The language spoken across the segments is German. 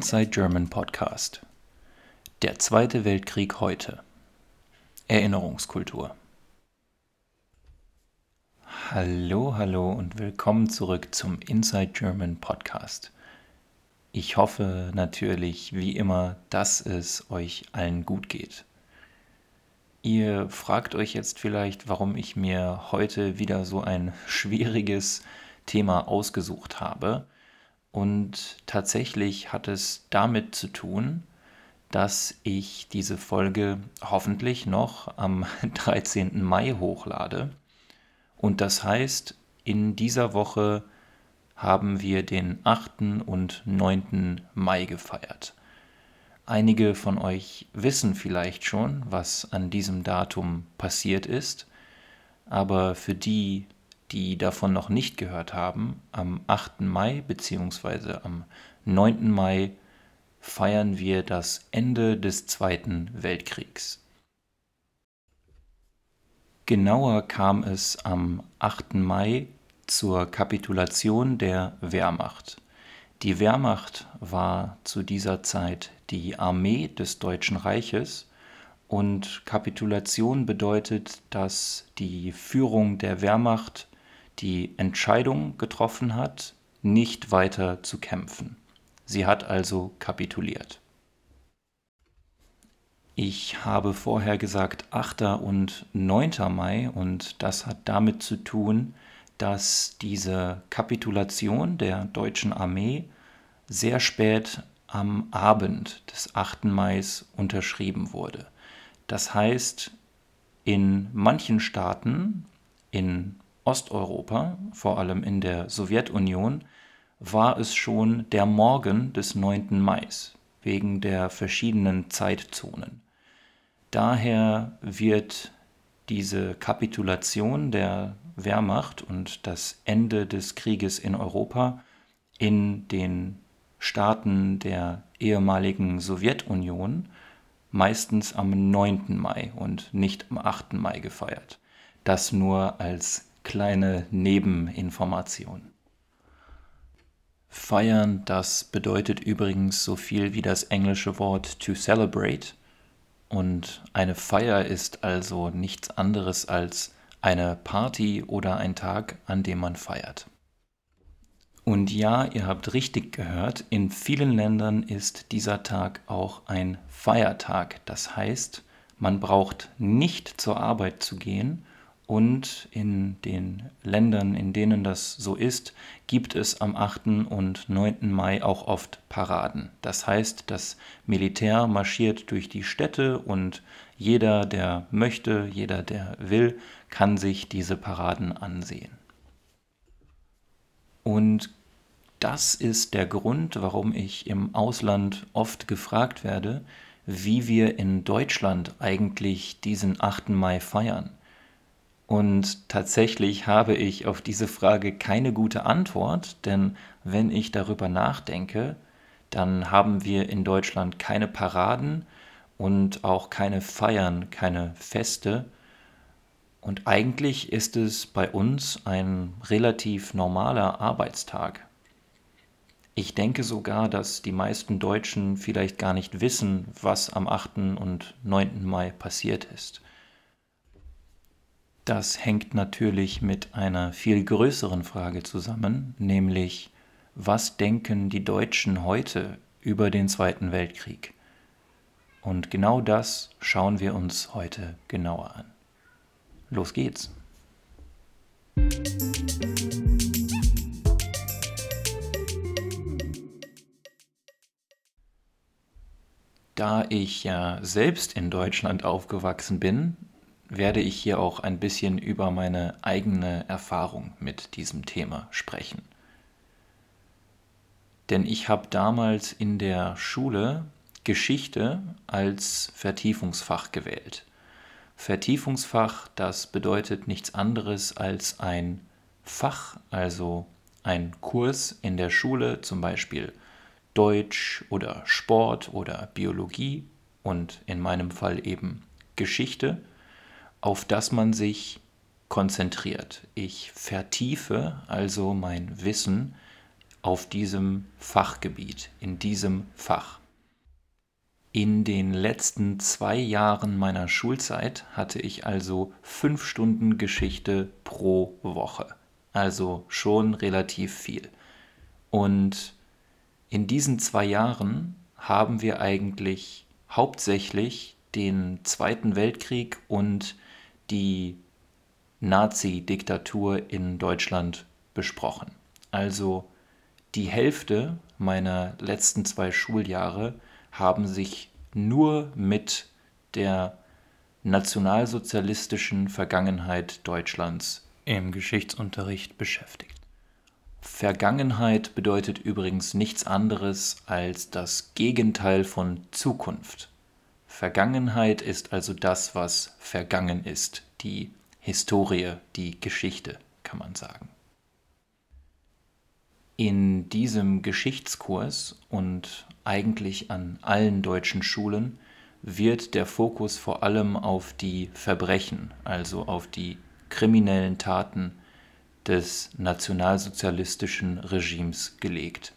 Inside German Podcast. Der Zweite Weltkrieg heute. Erinnerungskultur. Hallo, hallo und willkommen zurück zum Inside German Podcast. Ich hoffe natürlich, wie immer, dass es euch allen gut geht. Ihr fragt euch jetzt vielleicht, warum ich mir heute wieder so ein schwieriges Thema ausgesucht habe. Und tatsächlich hat es damit zu tun, dass ich diese Folge hoffentlich noch am 13. Mai hochlade. Und das heißt, in dieser Woche haben wir den 8. und 9. Mai gefeiert. Einige von euch wissen vielleicht schon, was an diesem Datum passiert ist, aber für die, die davon noch nicht gehört haben, am 8. Mai bzw. am 9. Mai feiern wir das Ende des Zweiten Weltkriegs. Genauer kam es am 8. Mai zur Kapitulation der Wehrmacht. Die Wehrmacht war zu dieser Zeit die Armee des Deutschen Reiches und Kapitulation bedeutet, dass die Führung der Wehrmacht die Entscheidung getroffen hat, nicht weiter zu kämpfen. Sie hat also kapituliert. Ich habe vorher gesagt 8. und 9. Mai und das hat damit zu tun, dass diese Kapitulation der deutschen Armee sehr spät am Abend des 8. Mai unterschrieben wurde. Das heißt, in manchen Staaten in Osteuropa, vor allem in der Sowjetunion, war es schon der Morgen des 9. Mai wegen der verschiedenen Zeitzonen. Daher wird diese Kapitulation der Wehrmacht und das Ende des Krieges in Europa in den Staaten der ehemaligen Sowjetunion meistens am 9. Mai und nicht am 8. Mai gefeiert. Das nur als kleine Nebeninformation. Feiern, das bedeutet übrigens so viel wie das englische Wort to celebrate. Und eine Feier ist also nichts anderes als eine Party oder ein Tag, an dem man feiert. Und ja, ihr habt richtig gehört, in vielen Ländern ist dieser Tag auch ein Feiertag. Das heißt, man braucht nicht zur Arbeit zu gehen und in den Ländern, in denen das so ist, gibt es am 8. und 9. Mai auch oft Paraden. Das heißt, das Militär marschiert durch die Städte und jeder, der möchte, jeder, der will, kann sich diese Paraden ansehen. Und das ist der Grund, warum ich im Ausland oft gefragt werde, wie wir in Deutschland eigentlich diesen 8. Mai feiern. Und tatsächlich habe ich auf diese Frage keine gute Antwort, denn wenn ich darüber nachdenke, dann haben wir in Deutschland keine Paraden und auch keine Feiern, keine Feste. Und eigentlich ist es bei uns ein relativ normaler Arbeitstag. Ich denke sogar, dass die meisten Deutschen vielleicht gar nicht wissen, was am 8. und 9. Mai passiert ist. Das hängt natürlich mit einer viel größeren Frage zusammen, nämlich was denken die Deutschen heute über den Zweiten Weltkrieg? Und genau das schauen wir uns heute genauer an. Los geht's! Da ich ja selbst in Deutschland aufgewachsen bin, werde ich hier auch ein bisschen über meine eigene Erfahrung mit diesem Thema sprechen. Denn ich habe damals in der Schule Geschichte als Vertiefungsfach gewählt. Vertiefungsfach, das bedeutet nichts anderes als ein Fach, also ein Kurs in der Schule, zum Beispiel Deutsch oder Sport oder Biologie und in meinem Fall eben Geschichte auf das man sich konzentriert. Ich vertiefe also mein Wissen auf diesem Fachgebiet, in diesem Fach. In den letzten zwei Jahren meiner Schulzeit hatte ich also fünf Stunden Geschichte pro Woche. Also schon relativ viel. Und in diesen zwei Jahren haben wir eigentlich hauptsächlich den Zweiten Weltkrieg und die Nazi-Diktatur in Deutschland besprochen. Also die Hälfte meiner letzten zwei Schuljahre haben sich nur mit der nationalsozialistischen Vergangenheit Deutschlands im Geschichtsunterricht beschäftigt. Vergangenheit bedeutet übrigens nichts anderes als das Gegenteil von Zukunft. Vergangenheit ist also das, was vergangen ist, die Historie, die Geschichte, kann man sagen. In diesem Geschichtskurs und eigentlich an allen deutschen Schulen wird der Fokus vor allem auf die Verbrechen, also auf die kriminellen Taten des nationalsozialistischen Regimes gelegt.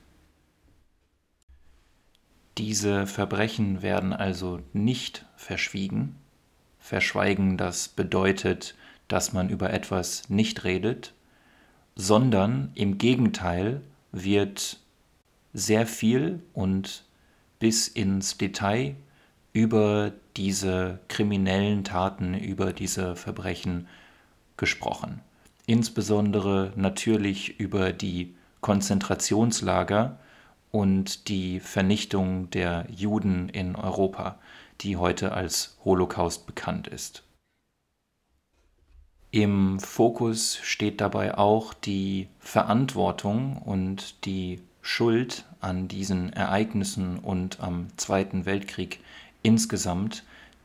Diese Verbrechen werden also nicht verschwiegen. Verschweigen, das bedeutet, dass man über etwas nicht redet, sondern im Gegenteil wird sehr viel und bis ins Detail über diese kriminellen Taten, über diese Verbrechen gesprochen. Insbesondere natürlich über die Konzentrationslager und die Vernichtung der Juden in Europa, die heute als Holocaust bekannt ist. Im Fokus steht dabei auch die Verantwortung und die Schuld an diesen Ereignissen und am Zweiten Weltkrieg insgesamt,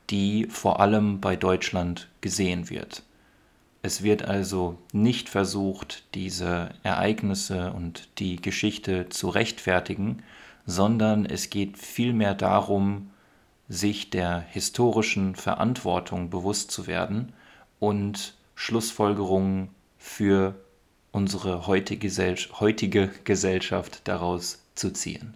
die vor allem bei Deutschland gesehen wird. Es wird also nicht versucht, diese Ereignisse und die Geschichte zu rechtfertigen, sondern es geht vielmehr darum, sich der historischen Verantwortung bewusst zu werden und Schlussfolgerungen für unsere heutige, Gesellschaft daraus zu ziehen.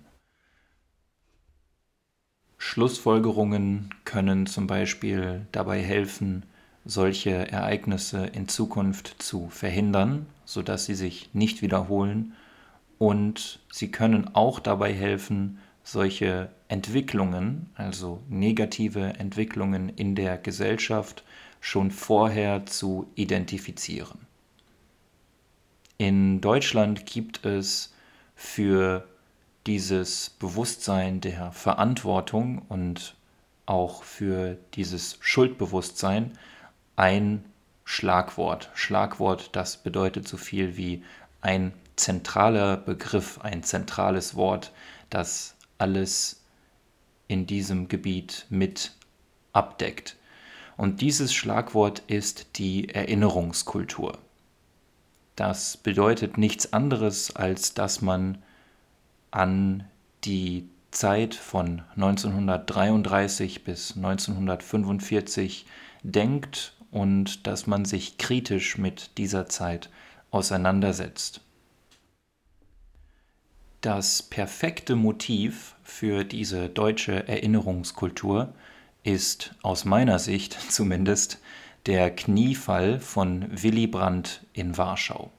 Schlussfolgerungen können zum Beispiel dabei helfen, solche Ereignisse in Zukunft zu verhindern, sodass sie sich nicht wiederholen. Und sie können auch dabei helfen, solche Entwicklungen, also negative Entwicklungen in der Gesellschaft, schon vorher zu identifizieren. In Deutschland gibt es für dieses Bewusstsein der Verantwortung und auch für dieses Schuldbewusstsein ein Schlagwort. Schlagwort, das bedeutet so viel wie ein zentraler Begriff, ein zentrales Wort, das alles in diesem Gebiet mit abdeckt. Und dieses Schlagwort ist die Erinnerungskultur. Das bedeutet nichts anderes, als dass man an die Zeit von 1933 bis 1945 denkt und dass man sich kritisch mit dieser Zeit auseinandersetzt. Das perfekte Motiv für diese deutsche Erinnerungskultur ist aus meiner Sicht zumindest der Kniefall von Willy Brandt in Warschau.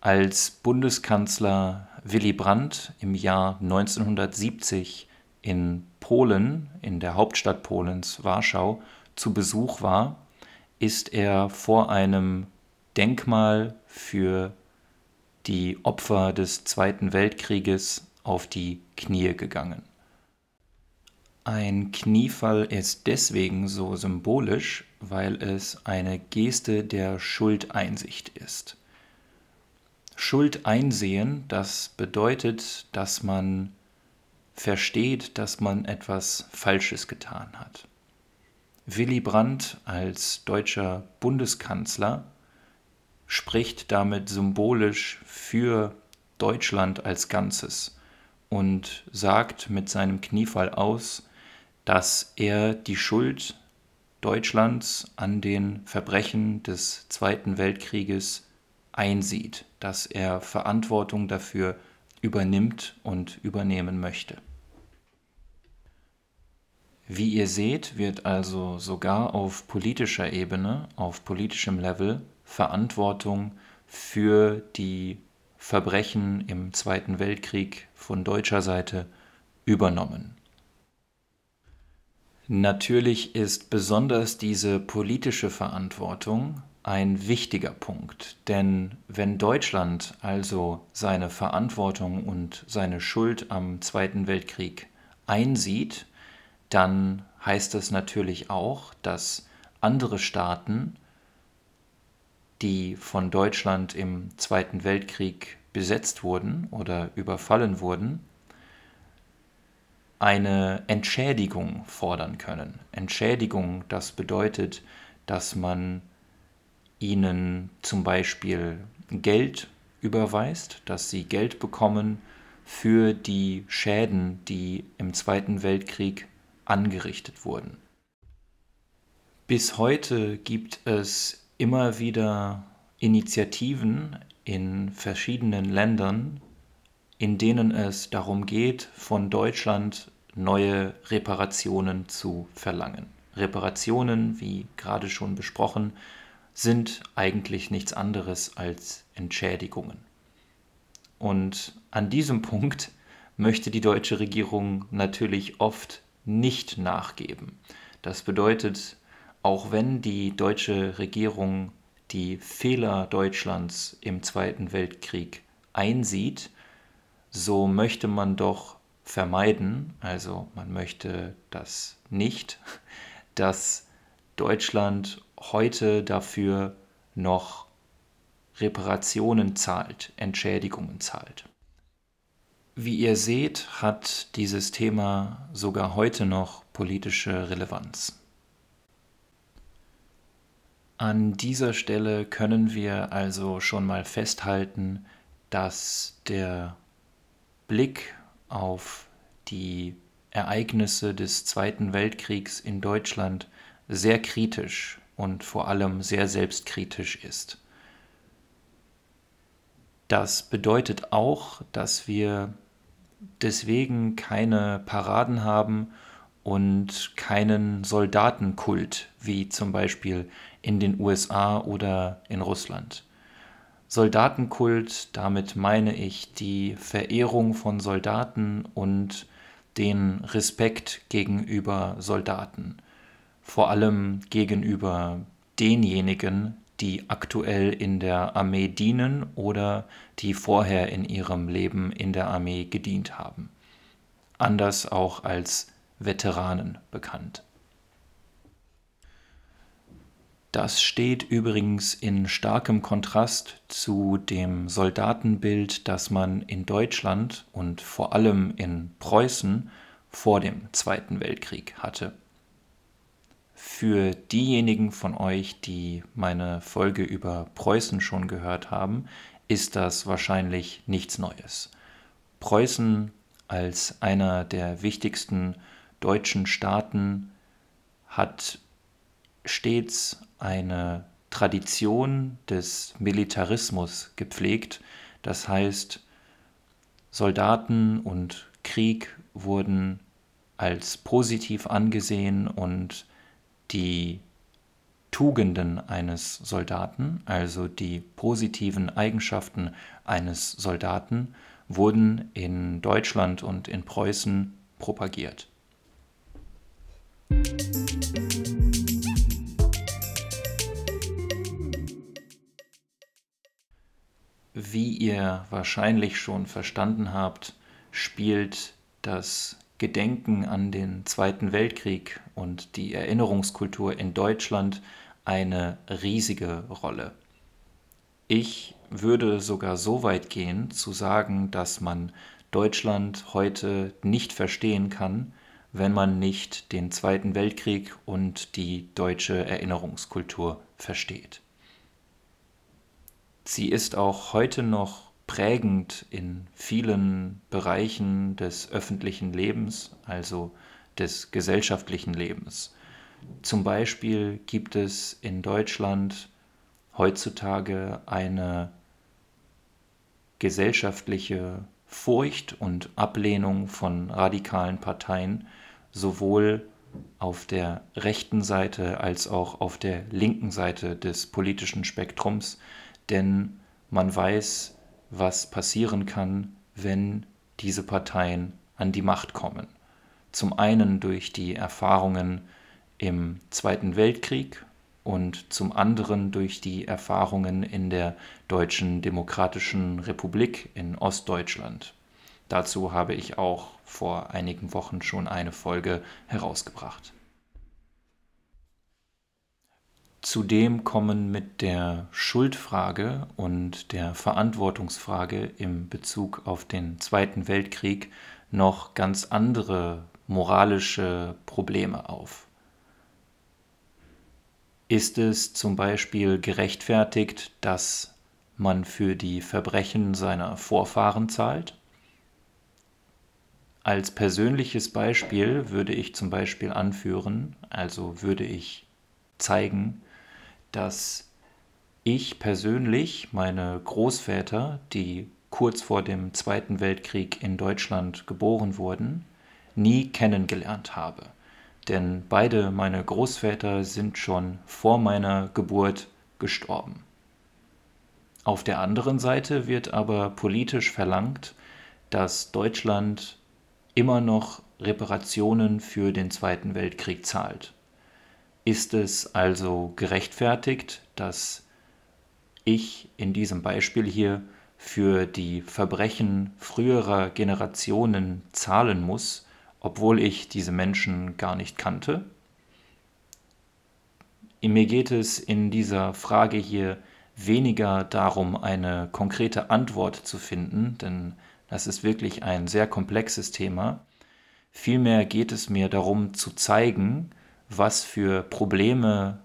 Als Bundeskanzler Willy Brandt im Jahr 1970 in Polen, in der Hauptstadt Polens Warschau, zu Besuch war, ist er vor einem Denkmal für die Opfer des Zweiten Weltkrieges auf die Knie gegangen. Ein Kniefall ist deswegen so symbolisch, weil es eine Geste der Schuldeinsicht ist. Schuld einsehen, das bedeutet, dass man versteht, dass man etwas Falsches getan hat. Willy Brandt als deutscher Bundeskanzler spricht damit symbolisch für Deutschland als Ganzes und sagt mit seinem Kniefall aus, dass er die Schuld Deutschlands an den Verbrechen des Zweiten Weltkrieges einsieht, dass er Verantwortung dafür übernimmt und übernehmen möchte. Wie ihr seht, wird also sogar auf politischer Ebene, auf politischem Level Verantwortung für die Verbrechen im Zweiten Weltkrieg von deutscher Seite übernommen. Natürlich ist besonders diese politische Verantwortung ein wichtiger Punkt, denn wenn Deutschland also seine Verantwortung und seine Schuld am Zweiten Weltkrieg einsieht, dann heißt es natürlich auch, dass andere Staaten, die von Deutschland im Zweiten Weltkrieg besetzt wurden oder überfallen wurden, eine Entschädigung fordern können. Entschädigung, das bedeutet, dass man ihnen zum Beispiel Geld überweist, dass sie Geld bekommen für die Schäden, die im Zweiten Weltkrieg angerichtet wurden. Bis heute gibt es immer wieder Initiativen in verschiedenen Ländern, in denen es darum geht, von Deutschland neue Reparationen zu verlangen. Reparationen, wie gerade schon besprochen, sind eigentlich nichts anderes als Entschädigungen. Und an diesem Punkt möchte die deutsche Regierung natürlich oft nicht nachgeben. Das bedeutet, auch wenn die deutsche Regierung die Fehler Deutschlands im Zweiten Weltkrieg einsieht, so möchte man doch vermeiden, also man möchte das nicht, dass Deutschland heute dafür noch Reparationen zahlt, Entschädigungen zahlt. Wie ihr seht, hat dieses Thema sogar heute noch politische Relevanz. An dieser Stelle können wir also schon mal festhalten, dass der Blick auf die Ereignisse des Zweiten Weltkriegs in Deutschland sehr kritisch und vor allem sehr selbstkritisch ist. Das bedeutet auch, dass wir deswegen keine Paraden haben und keinen Soldatenkult, wie zum Beispiel in den USA oder in Russland. Soldatenkult, damit meine ich die Verehrung von Soldaten und den Respekt gegenüber Soldaten, vor allem gegenüber denjenigen, die aktuell in der Armee dienen oder die vorher in ihrem Leben in der Armee gedient haben. Anders auch als Veteranen bekannt. Das steht übrigens in starkem Kontrast zu dem Soldatenbild, das man in Deutschland und vor allem in Preußen vor dem Zweiten Weltkrieg hatte. Für diejenigen von euch, die meine Folge über Preußen schon gehört haben, ist das wahrscheinlich nichts Neues. Preußen als einer der wichtigsten deutschen Staaten hat stets eine Tradition des Militarismus gepflegt. Das heißt, Soldaten und Krieg wurden als positiv angesehen und die Tugenden eines Soldaten, also die positiven Eigenschaften eines Soldaten, wurden in Deutschland und in Preußen propagiert. Wie ihr wahrscheinlich schon verstanden habt, spielt das Gedenken an den Zweiten Weltkrieg und die Erinnerungskultur in Deutschland eine riesige Rolle. Ich würde sogar so weit gehen zu sagen, dass man Deutschland heute nicht verstehen kann, wenn man nicht den Zweiten Weltkrieg und die deutsche Erinnerungskultur versteht. Sie ist auch heute noch prägend in vielen Bereichen des öffentlichen Lebens, also des gesellschaftlichen Lebens. Zum Beispiel gibt es in Deutschland heutzutage eine gesellschaftliche Furcht und Ablehnung von radikalen Parteien sowohl auf der rechten Seite als auch auf der linken Seite des politischen Spektrums, denn man weiß, was passieren kann, wenn diese Parteien an die Macht kommen. Zum einen durch die Erfahrungen im Zweiten Weltkrieg und zum anderen durch die Erfahrungen in der Deutschen Demokratischen Republik in Ostdeutschland. Dazu habe ich auch vor einigen Wochen schon eine Folge herausgebracht. Zudem kommen mit der Schuldfrage und der Verantwortungsfrage im Bezug auf den Zweiten Weltkrieg noch ganz andere moralische Probleme auf. Ist es zum Beispiel gerechtfertigt, dass man für die Verbrechen seiner Vorfahren zahlt? Als persönliches Beispiel würde ich zum Beispiel anführen, also würde ich zeigen, dass ich persönlich meine Großväter, die kurz vor dem Zweiten Weltkrieg in Deutschland geboren wurden, nie kennengelernt habe denn beide meine Großväter sind schon vor meiner Geburt gestorben. Auf der anderen Seite wird aber politisch verlangt, dass Deutschland immer noch Reparationen für den Zweiten Weltkrieg zahlt. Ist es also gerechtfertigt, dass ich in diesem Beispiel hier für die Verbrechen früherer Generationen zahlen muss, obwohl ich diese Menschen gar nicht kannte. Mir geht es in dieser Frage hier weniger darum, eine konkrete Antwort zu finden, denn das ist wirklich ein sehr komplexes Thema. Vielmehr geht es mir darum zu zeigen, was für Probleme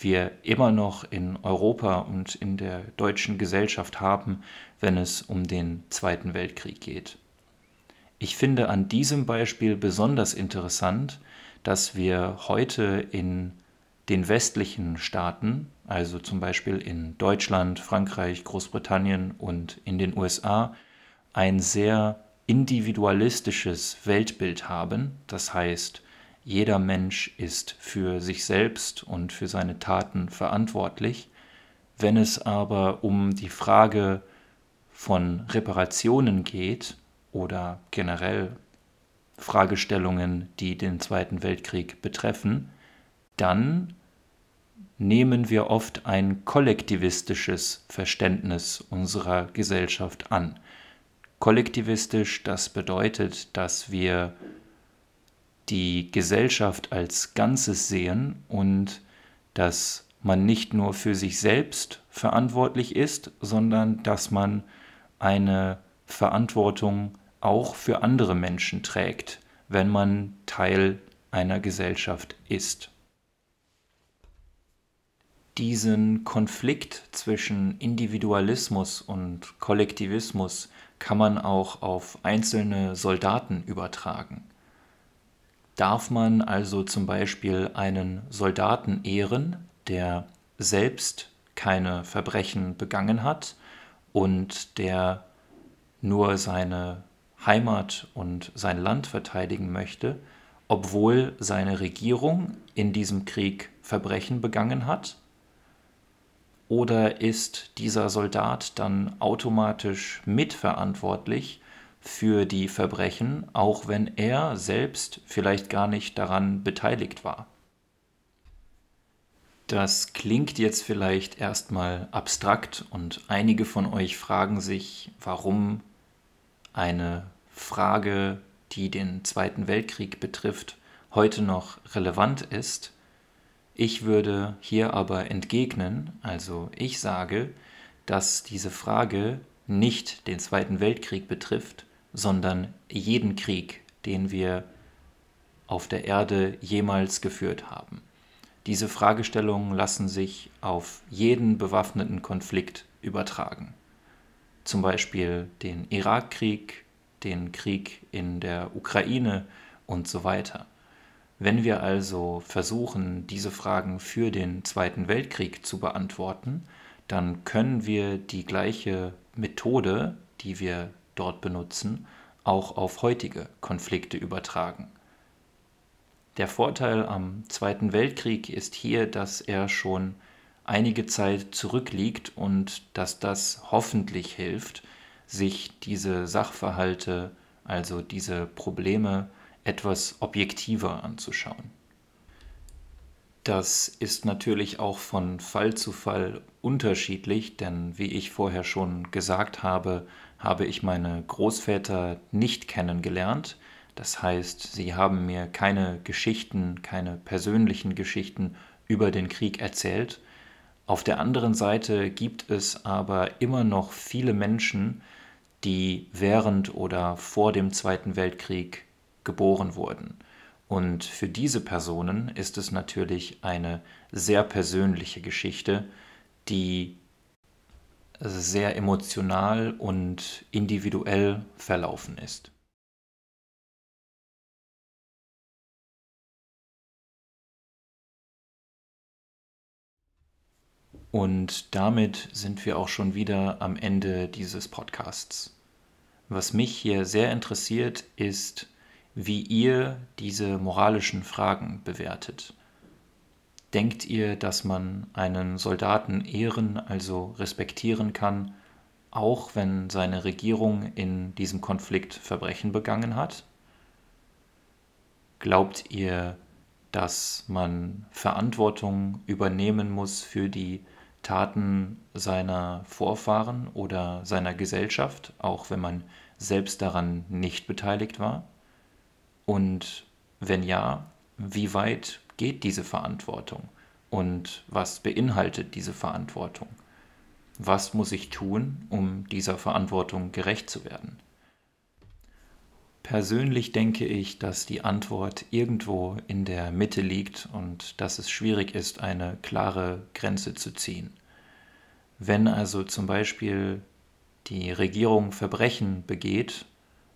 wir immer noch in Europa und in der deutschen Gesellschaft haben, wenn es um den Zweiten Weltkrieg geht. Ich finde an diesem Beispiel besonders interessant, dass wir heute in den westlichen Staaten, also zum Beispiel in Deutschland, Frankreich, Großbritannien und in den USA, ein sehr individualistisches Weltbild haben. Das heißt, jeder Mensch ist für sich selbst und für seine Taten verantwortlich. Wenn es aber um die Frage von Reparationen geht, oder generell Fragestellungen, die den Zweiten Weltkrieg betreffen, dann nehmen wir oft ein kollektivistisches Verständnis unserer Gesellschaft an. Kollektivistisch, das bedeutet, dass wir die Gesellschaft als Ganzes sehen und dass man nicht nur für sich selbst verantwortlich ist, sondern dass man eine Verantwortung auch für andere Menschen trägt, wenn man Teil einer Gesellschaft ist. Diesen Konflikt zwischen Individualismus und Kollektivismus kann man auch auf einzelne Soldaten übertragen. Darf man also zum Beispiel einen Soldaten ehren, der selbst keine Verbrechen begangen hat und der nur seine Heimat und sein Land verteidigen möchte, obwohl seine Regierung in diesem Krieg Verbrechen begangen hat? Oder ist dieser Soldat dann automatisch mitverantwortlich für die Verbrechen, auch wenn er selbst vielleicht gar nicht daran beteiligt war? Das klingt jetzt vielleicht erstmal abstrakt und einige von euch fragen sich, warum eine Frage, die den Zweiten Weltkrieg betrifft, heute noch relevant ist. Ich würde hier aber entgegnen, also ich sage, dass diese Frage nicht den Zweiten Weltkrieg betrifft, sondern jeden Krieg, den wir auf der Erde jemals geführt haben. Diese Fragestellungen lassen sich auf jeden bewaffneten Konflikt übertragen zum Beispiel den Irakkrieg, den Krieg in der Ukraine und so weiter. Wenn wir also versuchen, diese Fragen für den Zweiten Weltkrieg zu beantworten, dann können wir die gleiche Methode die wir dort benutzen, auch auf heutige Konflikte übertragen. Der Vorteil am Zweiten Weltkrieg ist hier, dass er schon einige Zeit zurückliegt und dass das hoffentlich hilft, sich diese Sachverhalte, also diese Probleme etwas objektiver anzuschauen. Das ist natürlich auch von Fall zu Fall unterschiedlich, denn wie ich vorher schon gesagt habe, habe ich meine Großväter nicht kennengelernt. Das heißt, sie haben mir keine Geschichten, keine persönlichen Geschichten über den Krieg erzählt. Auf der anderen Seite gibt es aber immer noch viele Menschen, die während oder vor dem Zweiten Weltkrieg geboren wurden. Und für diese Personen ist es natürlich eine sehr persönliche Geschichte, die sehr emotional und individuell verlaufen ist. Und damit sind wir auch schon wieder am Ende dieses Podcasts. Was mich hier sehr interessiert, ist, wie ihr diese moralischen Fragen bewertet. Denkt ihr, dass man einen Soldaten ehren, also respektieren kann, auch wenn seine Regierung in diesem Konflikt Verbrechen begangen hat? Glaubt ihr, dass man Verantwortung übernehmen muss für die Taten seiner Vorfahren oder seiner Gesellschaft, auch wenn man selbst daran nicht beteiligt war? Und wenn ja, wie weit geht diese Verantwortung? Und was beinhaltet diese Verantwortung? Was muss ich tun, um dieser Verantwortung gerecht zu werden? Persönlich denke ich, dass die Antwort irgendwo in der Mitte liegt und dass es schwierig ist, eine klare Grenze zu ziehen. Wenn also zum Beispiel die Regierung Verbrechen begeht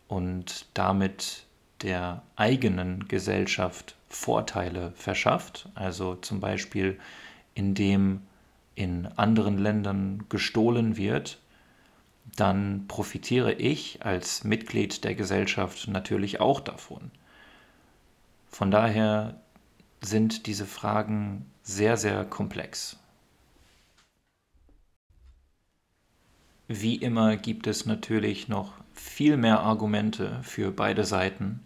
und damit der eigenen Gesellschaft Vorteile verschafft, also zum Beispiel indem in anderen Ländern gestohlen wird, dann profitiere ich als Mitglied der Gesellschaft natürlich auch davon. Von daher sind diese Fragen sehr, sehr komplex. Wie immer gibt es natürlich noch viel mehr Argumente für beide Seiten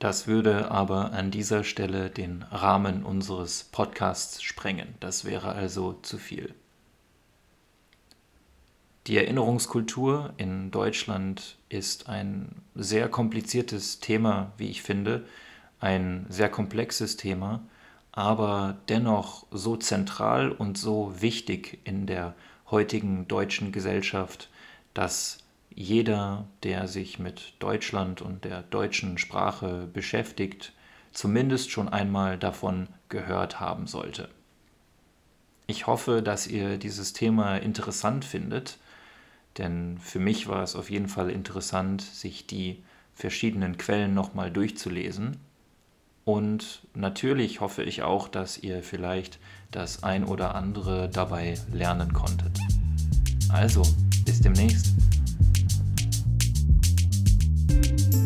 das würde aber an dieser Stelle den Rahmen unseres Podcasts sprengen. Das wäre also zu viel. Die Erinnerungskultur in Deutschland ist ein sehr kompliziertes Thema, wie ich finde, ein sehr komplexes Thema, aber dennoch so zentral und so wichtig in der heutigen deutschen Gesellschaft, dass jeder, der sich mit Deutschland und der deutschen Sprache beschäftigt, zumindest schon einmal davon gehört haben sollte. Ich hoffe, dass ihr dieses Thema interessant findet, denn für mich war es auf jeden Fall interessant, sich die verschiedenen Quellen nochmal durchzulesen. Und natürlich hoffe ich auch, dass ihr vielleicht das ein oder andere dabei lernen konntet. Also, bis demnächst. you